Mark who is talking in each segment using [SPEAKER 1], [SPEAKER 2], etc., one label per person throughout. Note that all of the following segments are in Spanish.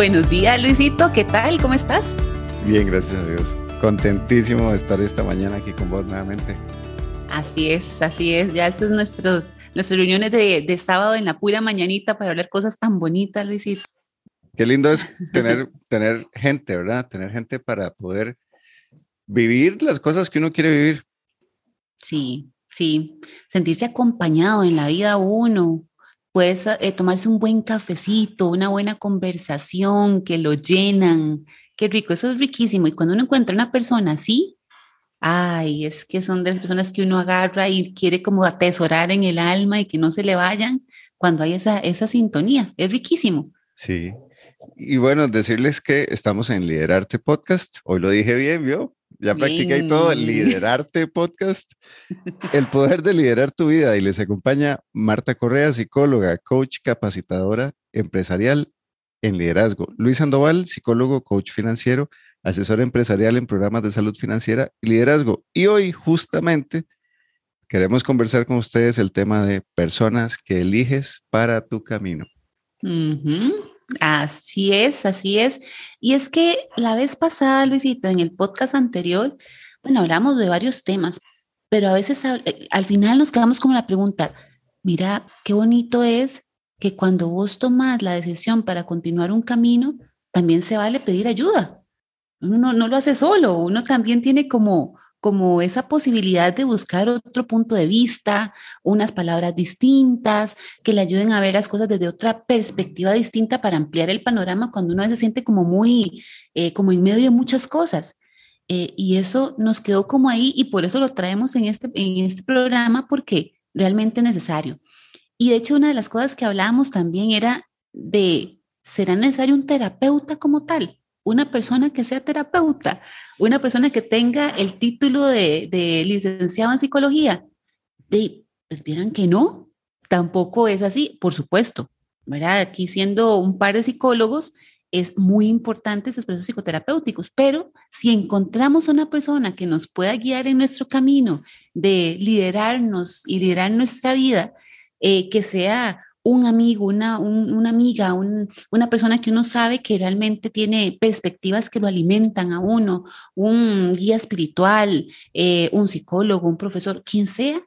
[SPEAKER 1] Buenos días, Luisito. ¿Qué tal? ¿Cómo estás?
[SPEAKER 2] Bien, gracias a Dios. Contentísimo de estar esta mañana aquí con vos nuevamente.
[SPEAKER 1] Así es, así es. Ya estas son nuestros, nuestras reuniones de, de sábado en la pura mañanita para hablar cosas tan bonitas, Luisito.
[SPEAKER 2] Qué lindo es tener, tener gente, ¿verdad? Tener gente para poder vivir las cosas que uno quiere vivir.
[SPEAKER 1] Sí, sí. Sentirse acompañado en la vida uno, Puedes eh, tomarse un buen cafecito, una buena conversación que lo llenan. Qué rico, eso es riquísimo. Y cuando uno encuentra una persona así, ay, es que son de las personas que uno agarra y quiere como atesorar en el alma y que no se le vayan cuando hay esa, esa sintonía. Es riquísimo.
[SPEAKER 2] Sí. Y bueno, decirles que estamos en Liderarte Podcast. Hoy lo dije bien, ¿vio? Ya practiqué todo, liderarte podcast, el poder de liderar tu vida. Y les acompaña Marta Correa, psicóloga, coach, capacitadora empresarial en liderazgo. Luis Sandoval, psicólogo, coach financiero, asesor empresarial en programas de salud financiera y liderazgo. Y hoy justamente queremos conversar con ustedes el tema de personas que eliges para tu camino.
[SPEAKER 1] Así es, así es. Y es que la vez pasada, Luisito, en el podcast anterior, bueno, hablamos de varios temas, pero a veces eh, al final nos quedamos con la pregunta, mira, qué bonito es que cuando vos tomas la decisión para continuar un camino, también se vale pedir ayuda. Uno no lo hace solo, uno también tiene como como esa posibilidad de buscar otro punto de vista, unas palabras distintas, que le ayuden a ver las cosas desde otra perspectiva distinta para ampliar el panorama cuando uno se siente como muy, eh, como en medio de muchas cosas. Eh, y eso nos quedó como ahí y por eso lo traemos en este, en este programa porque realmente es necesario. Y de hecho una de las cosas que hablábamos también era de, ¿será necesario un terapeuta como tal? Una persona que sea terapeuta, una persona que tenga el título de, licenciado en psicología. De, pues vieran que no, tampoco es así, por supuesto. ¿verdad? Aquí siendo un par de psicólogos, es muy importante esos procesos psicoterapéuticos, pero si encontramos a una persona que nos pueda guiar en nuestro camino de liderarnos y liderar nuestra vida, eh, que sea un amigo, una, una amiga, una persona que uno sabe que realmente tiene perspectivas que lo alimentan a uno, un guía espiritual, eh, un psicólogo, un profesor, quien sea,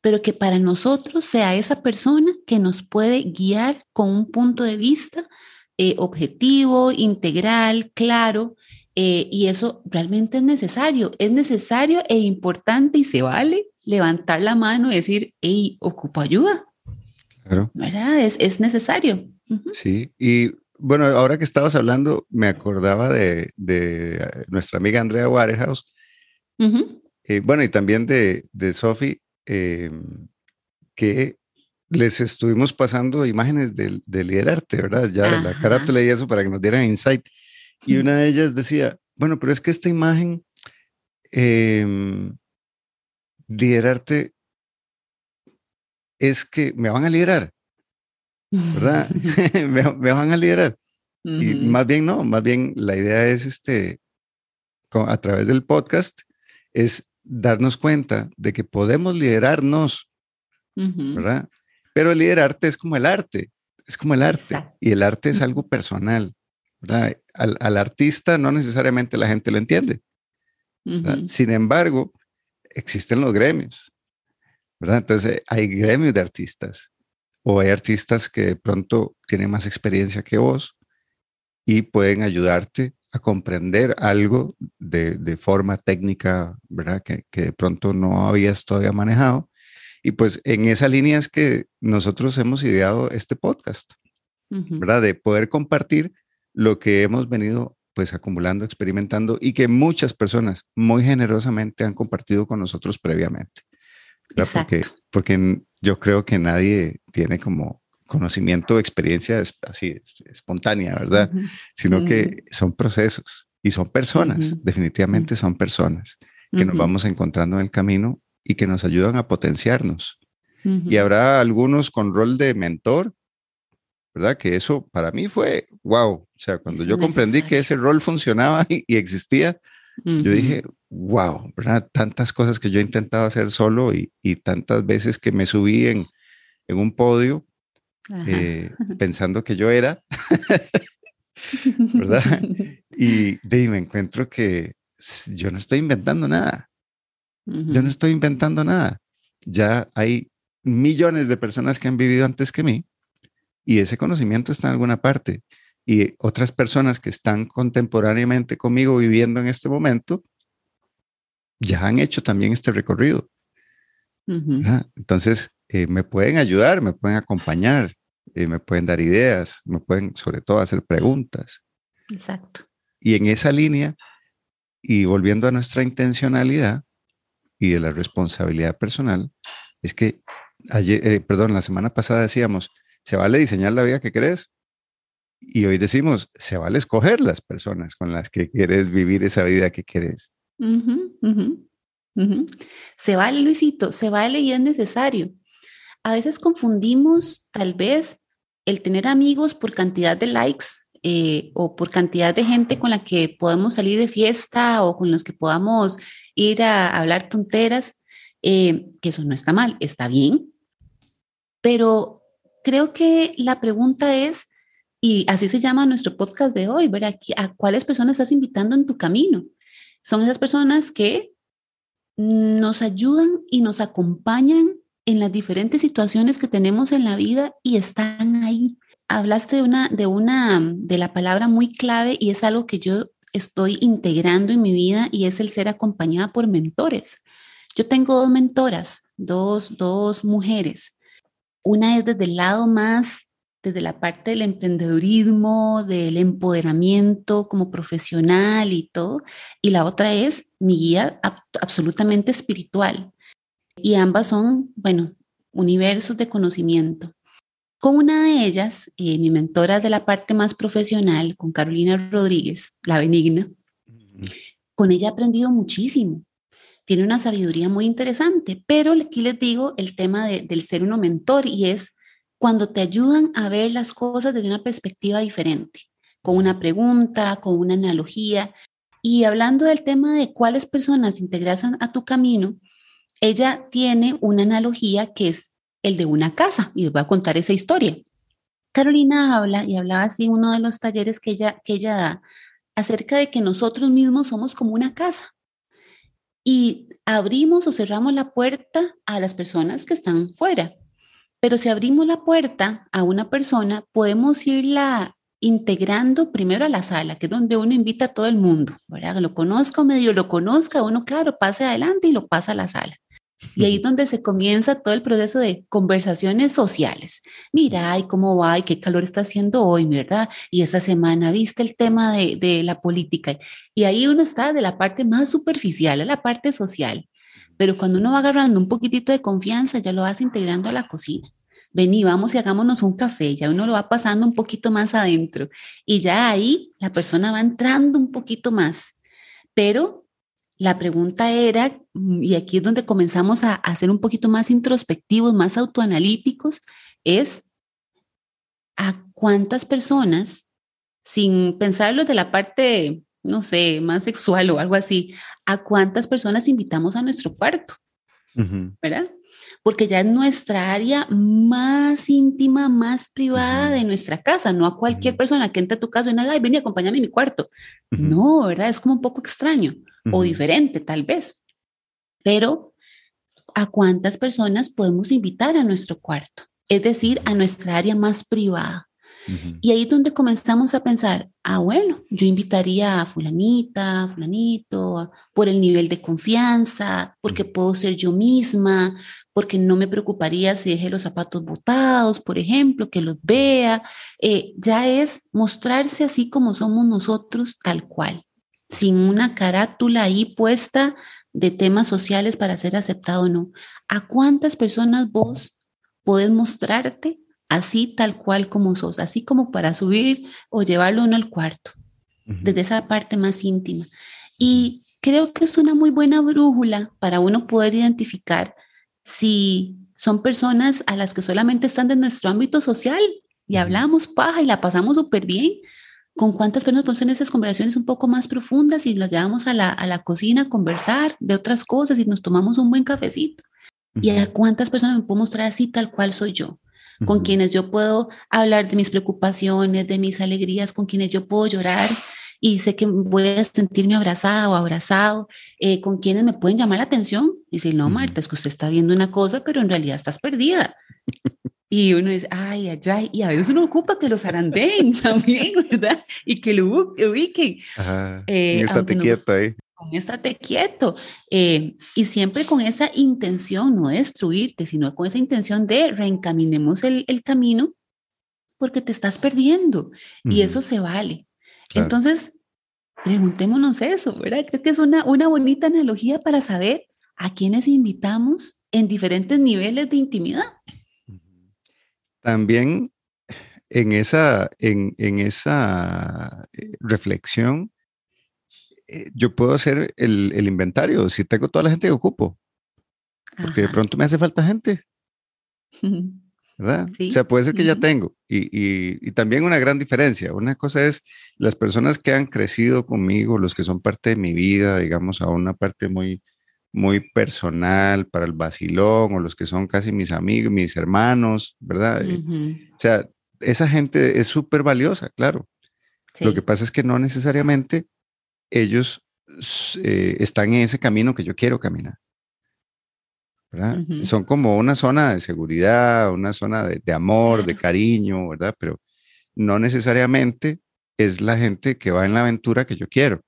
[SPEAKER 1] pero que para nosotros sea esa persona que nos puede guiar con un punto de vista eh, objetivo, integral, claro, eh, y eso realmente es necesario, es necesario e importante y se vale levantar la mano y decir, hey, ocupo ayuda ¿Verdad? Es, necesario.
[SPEAKER 2] Sí, y bueno, ahora que estabas hablando, me acordaba de, nuestra amiga Andrea Waterhouse. Eh, bueno, y también de, de Sophie, em, que les estuvimos pasando imágenes de, de liderarte, ¿verdad? Ya la cara te leí eso para que nos dieran insight. Y una de ellas decía, bueno, pero es que esta imagen, eh, liderarte es que me van a liderar, ¿verdad? me, van a liderar. Y más bien no, más bien la idea es este, a través del podcast, es darnos cuenta de que podemos liderarnos, ¿verdad? Pero el liderarte es como el arte, es como el arte. Y el arte es algo personal, ¿verdad? Al, artista no necesariamente la gente lo entiende. Sin embargo, existen los gremios, ¿verdad? Entonces hay gremios de artistas o hay artistas que de pronto tienen más experiencia que vos y pueden ayudarte a comprender algo de, forma técnica, ¿verdad? Que, de pronto no habías todavía manejado. Y pues en esa línea es que nosotros hemos ideado este podcast, ¿verdad? De poder compartir lo que hemos venido pues acumulando, experimentando y que muchas personas muy generosamente han compartido con nosotros previamente. Porque, porque yo creo que nadie tiene como conocimiento o experiencia así espontánea, ¿verdad? Sino que son procesos y son personas, definitivamente son personas que nos vamos encontrando en el camino y que nos ayudan a potenciarnos. Y habrá algunos con rol de mentor, ¿verdad? Que eso para mí fue wow. O sea, cuando yo comprendí que ese rol funcionaba y, existía, yo dije, wow, ¿verdad? Tantas cosas que yo he intentado hacer solo y, tantas veces que me subí en, un podio eh, pensando que yo era. ¿verdad? y de me encuentro que yo no estoy inventando nada. Yo no estoy inventando nada. Ya hay millones de personas que han vivido antes que mí y ese conocimiento está en alguna parte. Y otras personas que están contemporáneamente conmigo viviendo en este momento ya han hecho también este recorrido. Entonces, eh, me pueden ayudar, me pueden acompañar, eh, me pueden dar ideas, me pueden sobre todo hacer preguntas.
[SPEAKER 1] Exacto.
[SPEAKER 2] Y en esa línea, y volviendo a nuestra intencionalidad y de la responsabilidad personal, es que ayer, eh, perdón, la semana pasada decíamos, se vale diseñar la vida que querés. Y hoy decimos, se vale escoger las personas con las que quieres vivir esa vida que querés.
[SPEAKER 1] Se vale, Luisito, se vale y es necesario. A veces confundimos tal vez el tener amigos por cantidad de likes eh, o por cantidad de gente con la que podemos salir de fiesta o con los que podamos ir a hablar tonteras, eh, que eso no está mal, está bien. Pero creo que la pregunta es, y así se llama nuestro podcast de hoy, ver ¿A cuáles personas estás invitando en tu camino? Son esas personas que nos ayudan y nos acompañan en las diferentes situaciones que tenemos en la vida y están ahí. Hablaste de una, de una, de la palabra muy clave y es algo que yo estoy integrando en mi vida y es el ser acompañada por mentores. Yo tengo dos mentoras, dos, dos mujeres. Una es desde el lado más, desde la parte del emprendedurismo, del empoderamiento como profesional y todo, y la otra es mi guía absolutamente espiritual y ambas son, bueno, universos de conocimiento. Con una de ellas, eh, mi mentora de la parte más profesional, con Carolina Rodríguez, la benigna, con ella he aprendido muchísimo. Tiene una sabiduría muy interesante, pero aquí les digo el tema del ser uno mentor y es cuando te ayudan a ver las cosas desde una perspectiva diferente, con una pregunta, con una analogía. Y hablando del tema de cuáles personas integras a tu camino, ella tiene una analogía que es el de una casa y les voy a contar esa historia. Carolina habla y hablaba así en uno de los talleres que ella, que ella da acerca de que nosotros mismos somos como una casa y abrimos o cerramos la puerta a las personas que están fuera. Pero si abrimos la puerta a una persona, podemos irla integrando primero a la sala, que es donde uno invita a todo el mundo, ¿verdad? Que lo conozca o medio lo conozca, uno, claro, pase adelante y lo pasa a la sala. Y ahí es donde se comienza todo el proceso de conversaciones sociales. Mira, ay, cómo va, y qué calor está haciendo hoy, ¿verdad? Y esta semana viste el tema de, de la política. Y ahí uno está de la parte más superficial, a la parte social. Pero cuando uno va agarrando un poquitito de confianza, ya lo vas integrando a la cocina. Vení, vamos y hagámonos un café, ya uno lo va pasando un poquito más adentro. Y ya ahí la persona va entrando un poquito más. Pero la pregunta era, mm, y aquí es donde comenzamos a, a ser un poquito más introspectivos, más autoanalíticos, es a cuántas personas, sin pensarlo de la parte, no sé, más sexual o algo así, a cuántas personas invitamos a nuestro cuarto, ¿verdad? Porque ya es nuestra área más íntima, más privada de nuestra casa, no a cualquier persona que entre a tu casa y diga, ay, ven y acompáñame a mi cuarto. No, ¿verdad? Es como un poco extraño o diferente tal vez. Pero, ¿a cuántas personas podemos invitar a nuestro cuarto? Es decir, a nuestra área más privada. Y ahí es donde comenzamos a pensar, ah, bueno, yo invitaría a fulanita, fulanito, por el nivel de confianza, porque puedo ser yo misma, porque no me preocuparía si dejé los zapatos botados, por ejemplo, que los vea. Eh, ya es mostrarse así como somos nosotros, tal cual sin una carátula ahí puesta de temas sociales para ser aceptado o no. ¿A cuántas personas vos podés mostrarte así tal cual como sos, así como para subir o llevarlo uno al cuarto, desde esa parte más íntima? Y creo que es una muy buena brújula para uno poder identificar si son personas a las que solamente están en nuestro ámbito social y hablamos paja y la pasamos súper bien, con cuántas personas podemos tener esas conversaciones un poco más profundas y las llevamos a la, a la cocina a conversar de otras cosas y nos tomamos un buen cafecito. Y a cuántas personas me puedo mostrar así tal cual soy yo. Con quienes yo puedo hablar de mis preocupaciones, de mis alegrías, con quienes yo puedo llorar y sé que voy a sentirme abrazada o abrazado, eh, con quienes me pueden llamar la atención y decir, no, Marta, es que usted está viendo una cosa, pero en realidad estás perdida. Y uno dice, ay, ay, ay, y a veces uno ocupa que los arandeen también, ¿verdad? Y que lo ubiquen.
[SPEAKER 2] Ajá, eh, estate quieto ahí.
[SPEAKER 1] Con estate quieto. Eh, y siempre con esa intención, no de destruirte, sino con esa intención de reencaminemos el, el camino porque te estás perdiendo. Y eso se vale. Entonces, preguntémonos eso, ¿verdad? Creo que es una, una bonita analogía para saber a quiénes invitamos en diferentes niveles de intimidad.
[SPEAKER 2] También en esa, en, esa eh, reflexión, yo puedo hacer el, el, inventario, si tengo toda la gente que ocupo, porque de pronto me hace falta gente. ¿verdad? O sea, puede ser que ya tengo. Y, y, también una gran diferencia. Una cosa es las personas que han crecido conmigo, los que son parte de mi vida, digamos, a una parte muy, muy personal para el vacilón, o los que son casi mis amigos, mis hermanos, ¿verdad? O sea, esa gente es súper valiosa, claro. Lo que pasa es que no necesariamente ellos eh, están en ese camino que yo quiero caminar. Son como una zona de seguridad, una zona de, amor, de cariño, ¿verdad? Pero no necesariamente es la gente que va en la aventura que yo quiero,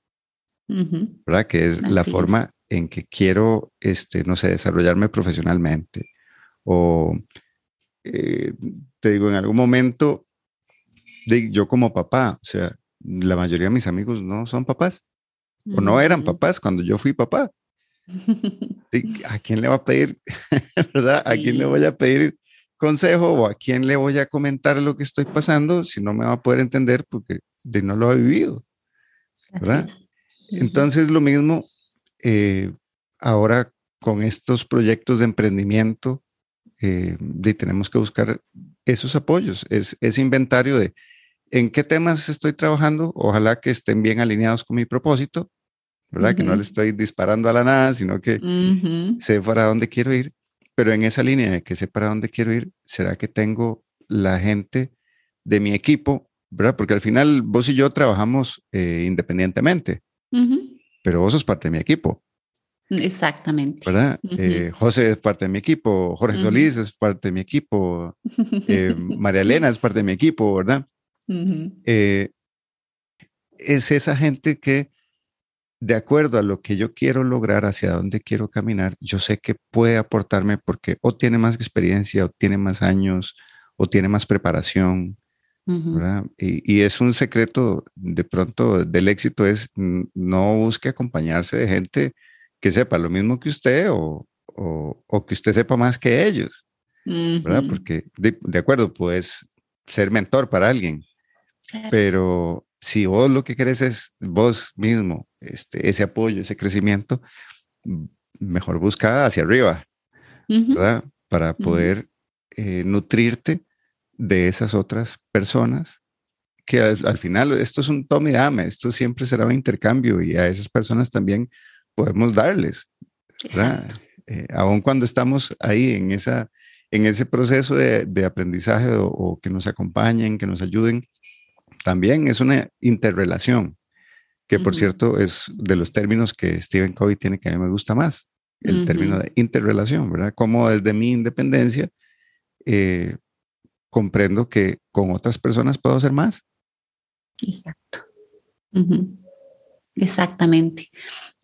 [SPEAKER 2] ¿verdad? Que es la forma en que quiero, este, no sé, desarrollarme profesionalmente. O, eh, te digo, en algún momento, de, yo como papá, o sea, la mayoría de mis amigos no son papás, o no eran papás cuando yo fui papá. ¿A quién le va a pedir, verdad? ¿A quién le voy a pedir consejo o a quién le voy a comentar lo que estoy pasando si no me va a poder entender porque de no lo ha vivido, ¿verdad? Entonces lo mismo eh, ahora con estos proyectos de emprendimiento, eh, tenemos que buscar esos apoyos, es, ese inventario de en qué temas estoy trabajando, ojalá que estén bien alineados con mi propósito ¿verdad? Que no le estoy disparando a la nada, sino que sé para dónde quiero ir, pero en esa línea de que sé para dónde quiero ir, ¿será que tengo la gente de mi equipo, ¿verdad? Porque al final vos y yo trabajamos eh, independientemente, pero vos sos parte de mi equipo.
[SPEAKER 1] Exactamente.
[SPEAKER 2] ¿Verdad? Eh, José es parte de mi equipo, Jorge Solís es parte de mi equipo, eh, María Elena es parte de mi equipo, ¿verdad? Es esa gente que de acuerdo a lo que yo quiero lograr, hacia dónde quiero caminar, yo sé que puede aportarme porque o tiene más experiencia, o tiene más años, o tiene más preparación. y, es un secreto de pronto del éxito es no busque acompañarse de gente que sepa lo mismo que usted o, o, que usted sepa más que ellos. ¿verdad? Porque de, de, acuerdo, puedes ser mentor para alguien, pero si vos lo que querés es vos mismo, este, ese apoyo, ese crecimiento, mejor busca hacia arriba, ¿verdad? Para poder eh, nutrirte de esas otras personas que al, final esto es un tome y dame, esto siempre será un intercambio y a esas personas también podemos darles, ¿verdad? Eh, aun cuando estamos ahí en, esa, en ese proceso de, de aprendizaje o, que nos acompañen, que nos ayuden, también es una interrelación, que por cierto es de los términos que Stephen Covey tiene que a mí me gusta más, el término de interrelación, ¿verdad? Como desde mi independencia eh, comprendo que con otras personas puedo hacer más.
[SPEAKER 1] Exacto. Exactamente.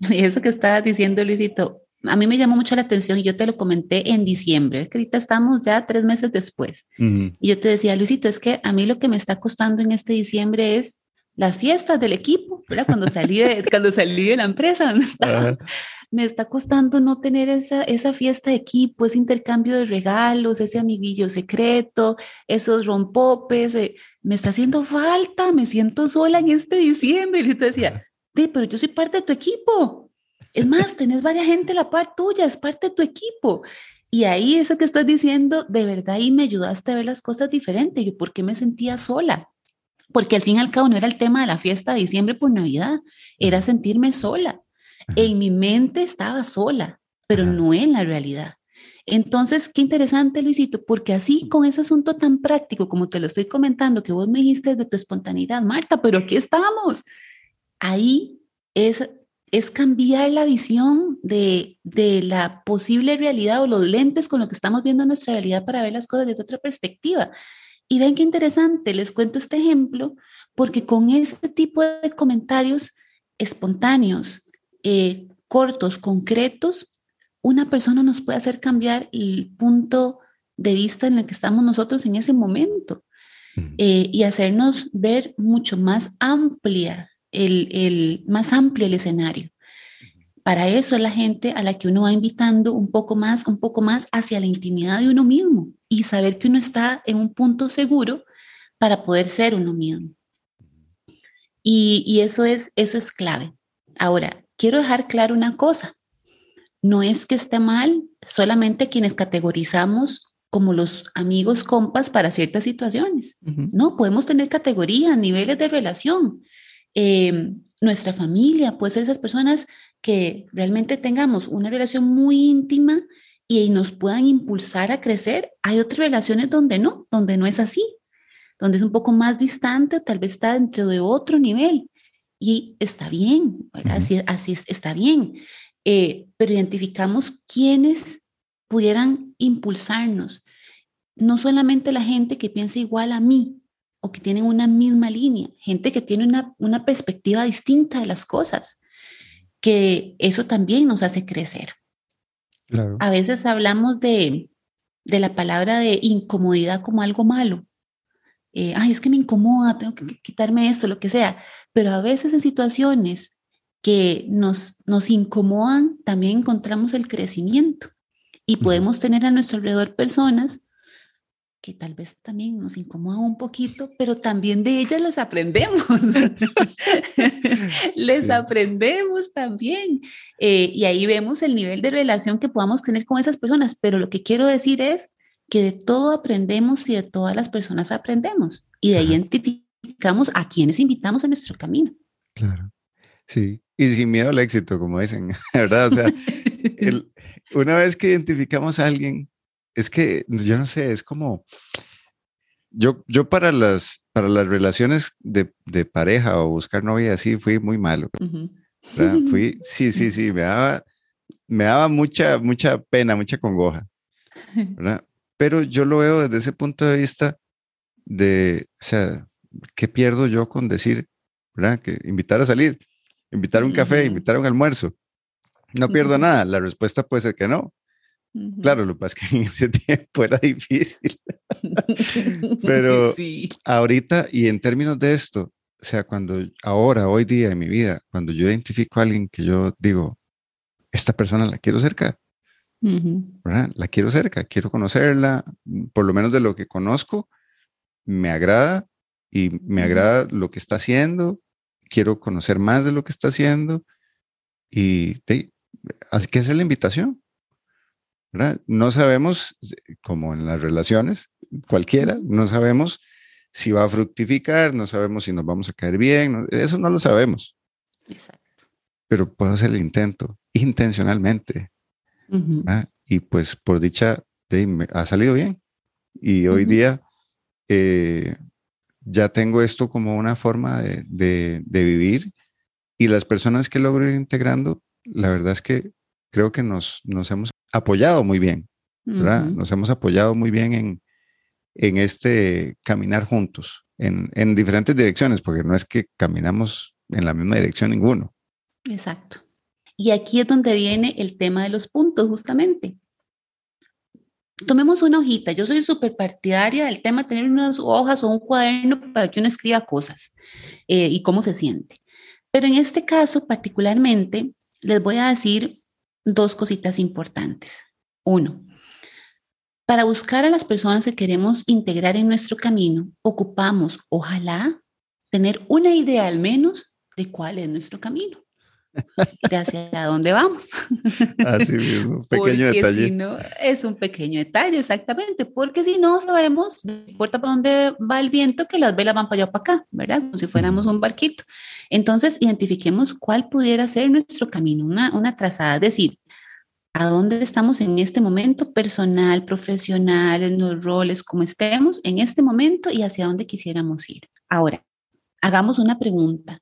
[SPEAKER 1] Y eso que estabas diciendo, Luisito, a mí me llamó mucho la atención y yo te lo comenté en diciembre, que ahorita estamos ya tres meses después. Y yo te decía, Luisito, es que a mí lo que me está costando en este diciembre es las fiestas del equipo, ¿verdad? Cuando salí de, cuando salí de la empresa me está costando no tener esa, esa fiesta de equipo, ese intercambio de regalos, ese amiguillo secreto, esos rompopes, eh, me está haciendo falta, me siento sola en este diciembre. Y yo te decía, sí, pero yo soy parte de tu equipo, es más, tenés varias gente la par tuya, es parte de tu equipo. Y ahí eso que estás diciendo, de verdad, ahí me ayudaste a ver las cosas diferentes. Yo, ¿por qué me sentía sola? Porque al fin y al cabo no era el tema de la fiesta de diciembre por Navidad, era sentirme sola. En mi mente estaba sola, pero no en la realidad. Entonces, qué interesante, Luisito, porque así con ese asunto tan práctico como te lo estoy comentando, que vos me dijiste de tu espontaneidad, Marta, pero aquí estamos. Ahí es, es cambiar la visión de, de la posible realidad o los lentes con los que estamos viendo nuestra realidad para ver las cosas desde otra perspectiva. Y ven qué interesante, les cuento este ejemplo, porque con ese tipo de comentarios espontáneos, eh, cortos, concretos, una persona nos puede hacer cambiar el punto de vista en el que estamos nosotros en ese momento eh, y hacernos ver mucho más amplia, el, el, más amplio el escenario. Para eso es la gente a la que uno va invitando un poco más, un poco más hacia la intimidad de uno mismo y saber que uno está en un punto seguro para poder ser uno mismo. Y, y eso, es, eso es clave. Ahora, quiero dejar claro una cosa no es que esté mal, solamente quienes categorizamos como los amigos compas para ciertas situaciones. No, podemos tener categorías, niveles de relación. Em, nuestra familia puede ser esas personas que realmente tengamos una relación muy íntima y nos puedan impulsar a crecer. Hay otras relaciones donde no, donde no es así, donde es un poco más distante o tal vez está dentro de otro nivel. Y está bien, así, así está bien. Eh, pero identificamos quiénes pudieran impulsarnos. No solamente la gente que piensa igual a mí o que tiene una misma línea, gente que tiene una, una perspectiva distinta de las cosas, que eso también nos hace crecer. A veces hablamos de, de, la palabra de incomodidad como algo malo. Eh, Ay, es que me incomoda, tengo que quitarme esto, lo que sea. Pero a veces en situaciones que nos, nos incomodan, también encontramos el crecimiento y podemos tener a nuestro alrededor personas que tal vez también nos incomodan un poquito, pero también de ellas les aprendemos. les aprendemos también. Eh, y ahí vemos el nivel de relación que podamos tener con esas personas. Pero lo que quiero decir es que de todo aprendemos y de todas las personas aprendemos. Y de ahí identificamos a quienes invitamos a nuestro camino.
[SPEAKER 2] Claro. Sí, y sin miedo al éxito, como dicen, ¿verdad? O sea, una vez que identificamos a alguien, es que, yo no sé, es como, yo, yo para, las, para las relaciones de, de pareja o buscar novia así fui muy malo. Fui, sí, sí, sí, me daba, me daba mucha, mucha pena, mucha congoja. ¿verdad? Pero yo lo veo desde ese punto de vista de, o sea, ¿qué pierdo yo con decir, ¿verdad? Que invitar a salir invitar a un café, invitar a un almuerzo. No pierdo nada. La respuesta puede ser que no. Claro, lo que pasa es que en ese tiempo era difícil. Pero ahorita, y en términos de esto, o sea, cuando ahora, hoy día en mi vida, cuando yo identifico a alguien que yo digo, esta persona la quiero cerca, La quiero cerca, quiero conocerla, por lo menos de lo que conozco, me agrada y me agrada lo que está haciendo quiero conocer más de lo que está haciendo y hay que hacer la invitación. No sabemos, como en las relaciones, cualquiera, no sabemos si va a fructificar, no sabemos si nos vamos a caer bien, eso no lo sabemos. Exacto. Pero puedo hacer el intento intencionalmente. Y pues por dicha, ha salido bien. Y hoy día eh, ya tengo esto como una forma de, vivir y las personas que logro ir integrando, la verdad es que creo que nos, nos hemos apoyado muy bien, ¿verdad? Nos hemos apoyado muy bien en, en este caminar juntos, en, en diferentes direcciones, porque no es que caminamos en la misma dirección ninguno.
[SPEAKER 1] Exacto. Y aquí es donde viene el tema de los puntos, justamente tomemos una hojita. Yo soy súper partidaria del tema de tener unas hojas o un cuaderno para que uno escriba cosas eh, y cómo se siente. Pero en este caso particularmente, les voy a decir dos cositas importantes. Uno, para buscar a las personas que queremos integrar en nuestro camino, ocupamos, ojalá, tener una idea al menos de cuál es nuestro camino de hacia dónde vamos.
[SPEAKER 2] Así mismo, pequeño detalle.
[SPEAKER 1] Si no, es un pequeño detalle, exactamente, porque si no sabemos, no importa por dónde va el viento, que las velas van para allá o para acá, ¿verdad? Como si fuéramos un barquito. Entonces, identifiquemos cuál pudiera ser nuestro camino, una, una trazada, es decir, a dónde estamos en este momento, personal, profesional, en los roles, como estemos en este momento y hacia dónde quisiéramos ir. Ahora, hagamos una pregunta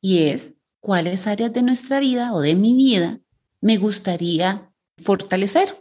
[SPEAKER 1] y es, ¿cuáles áreas de nuestra vida o de mi vida me gustaría fortalecer?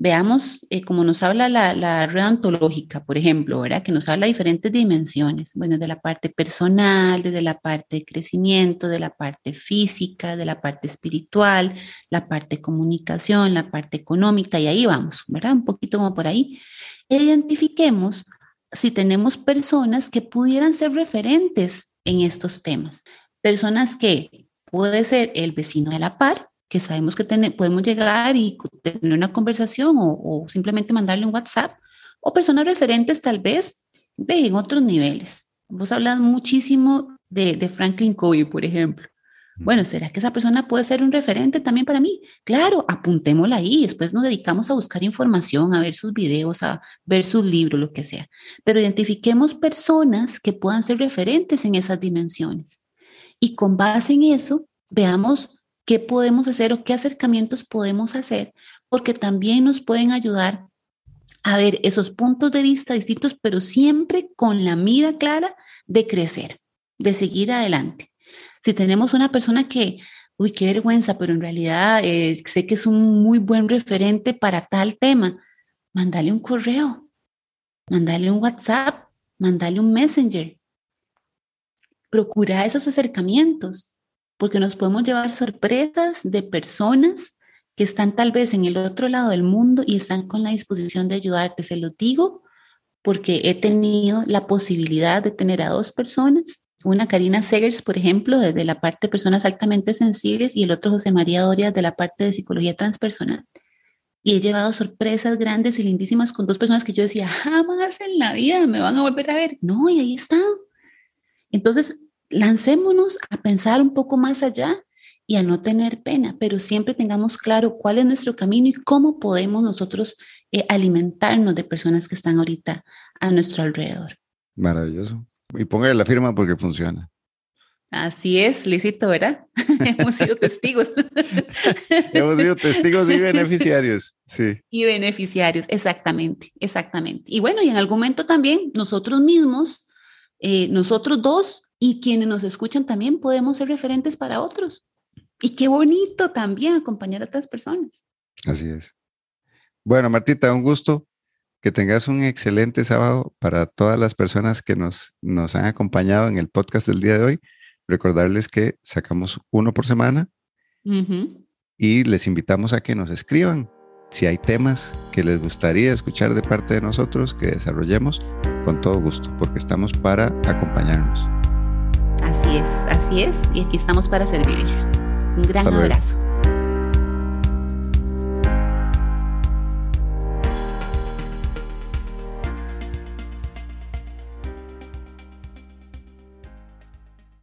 [SPEAKER 1] Veamos, eh, como nos habla la, la, red ontológica, por ejemplo, ¿verdad? que nos habla de diferentes dimensiones, bueno, de la parte personal, de la parte de crecimiento, de la parte física, de la parte espiritual, la parte de comunicación, la parte económica, y ahí vamos, ¿verdad? Un poquito como por ahí. Identifiquemos si tenemos personas que pudieran ser referentes en estos temas, personas que puede ser el vecino de la par, que sabemos que podemos llegar y tener una conversación o, simplemente mandarle un WhatsApp, o personas referentes tal vez de en otros niveles. Vos hablas muchísimo de, de Franklin Covey, por ejemplo. Bueno, ¿será que esa persona puede ser un referente también para mí? Claro, apuntémosla ahí, después nos dedicamos a buscar información, a ver sus videos, a ver sus libros, lo que sea. Pero identifiquemos personas que puedan ser referentes en esas dimensiones. Y con base en eso, veamos qué podemos hacer o qué acercamientos podemos hacer, porque también nos pueden ayudar a ver esos puntos de vista distintos, pero siempre con la mira clara de crecer, de seguir adelante. Si tenemos una persona que, uy, qué vergüenza, pero en realidad eh, sé que es un muy buen referente para tal tema, mandale un correo, mandale un WhatsApp, mandale un Messenger. Procura esos acercamientos porque nos podemos llevar sorpresas de personas que están tal vez en el otro lado del mundo y están con la disposición de ayudarte. Se lo digo porque he tenido la posibilidad de tener a dos personas, una Karina Segers, por ejemplo, desde la parte de personas altamente sensibles y el otro José María Doria de la parte de psicología transpersonal. Y he llevado sorpresas grandes y lindísimas con dos personas que yo decía, jamás en la vida me van a volver a ver. No, y ahí están. Entonces, lancémonos a pensar un poco más allá y a no tener pena, pero siempre tengamos claro cuál es nuestro camino y cómo podemos nosotros eh, alimentarnos de personas que están ahorita a nuestro alrededor.
[SPEAKER 2] Maravilloso. Y póngale la firma porque funciona.
[SPEAKER 1] Así es, Licito, ¿verdad? Hemos sido testigos.
[SPEAKER 2] Hemos sido testigos y beneficiarios, sí.
[SPEAKER 1] Y beneficiarios, exactamente, exactamente. Y bueno, y en algún momento también nosotros mismos, eh, nosotros dos, y quienes nos escuchan también podemos ser referentes para otros. Y qué bonito también acompañar a otras personas.
[SPEAKER 2] Así es. Bueno, Martita, un gusto. Que tengas un excelente sábado para todas las personas que nos, nos han acompañado en el podcast del día de hoy. Recordarles que sacamos uno por semana y les invitamos a que nos escriban si hay temas que les gustaría escuchar de parte de nosotros, que desarrollemos con todo gusto, porque estamos para acompañarnos.
[SPEAKER 1] Así es, así es. Y aquí estamos para servirles. Un gran abrazo.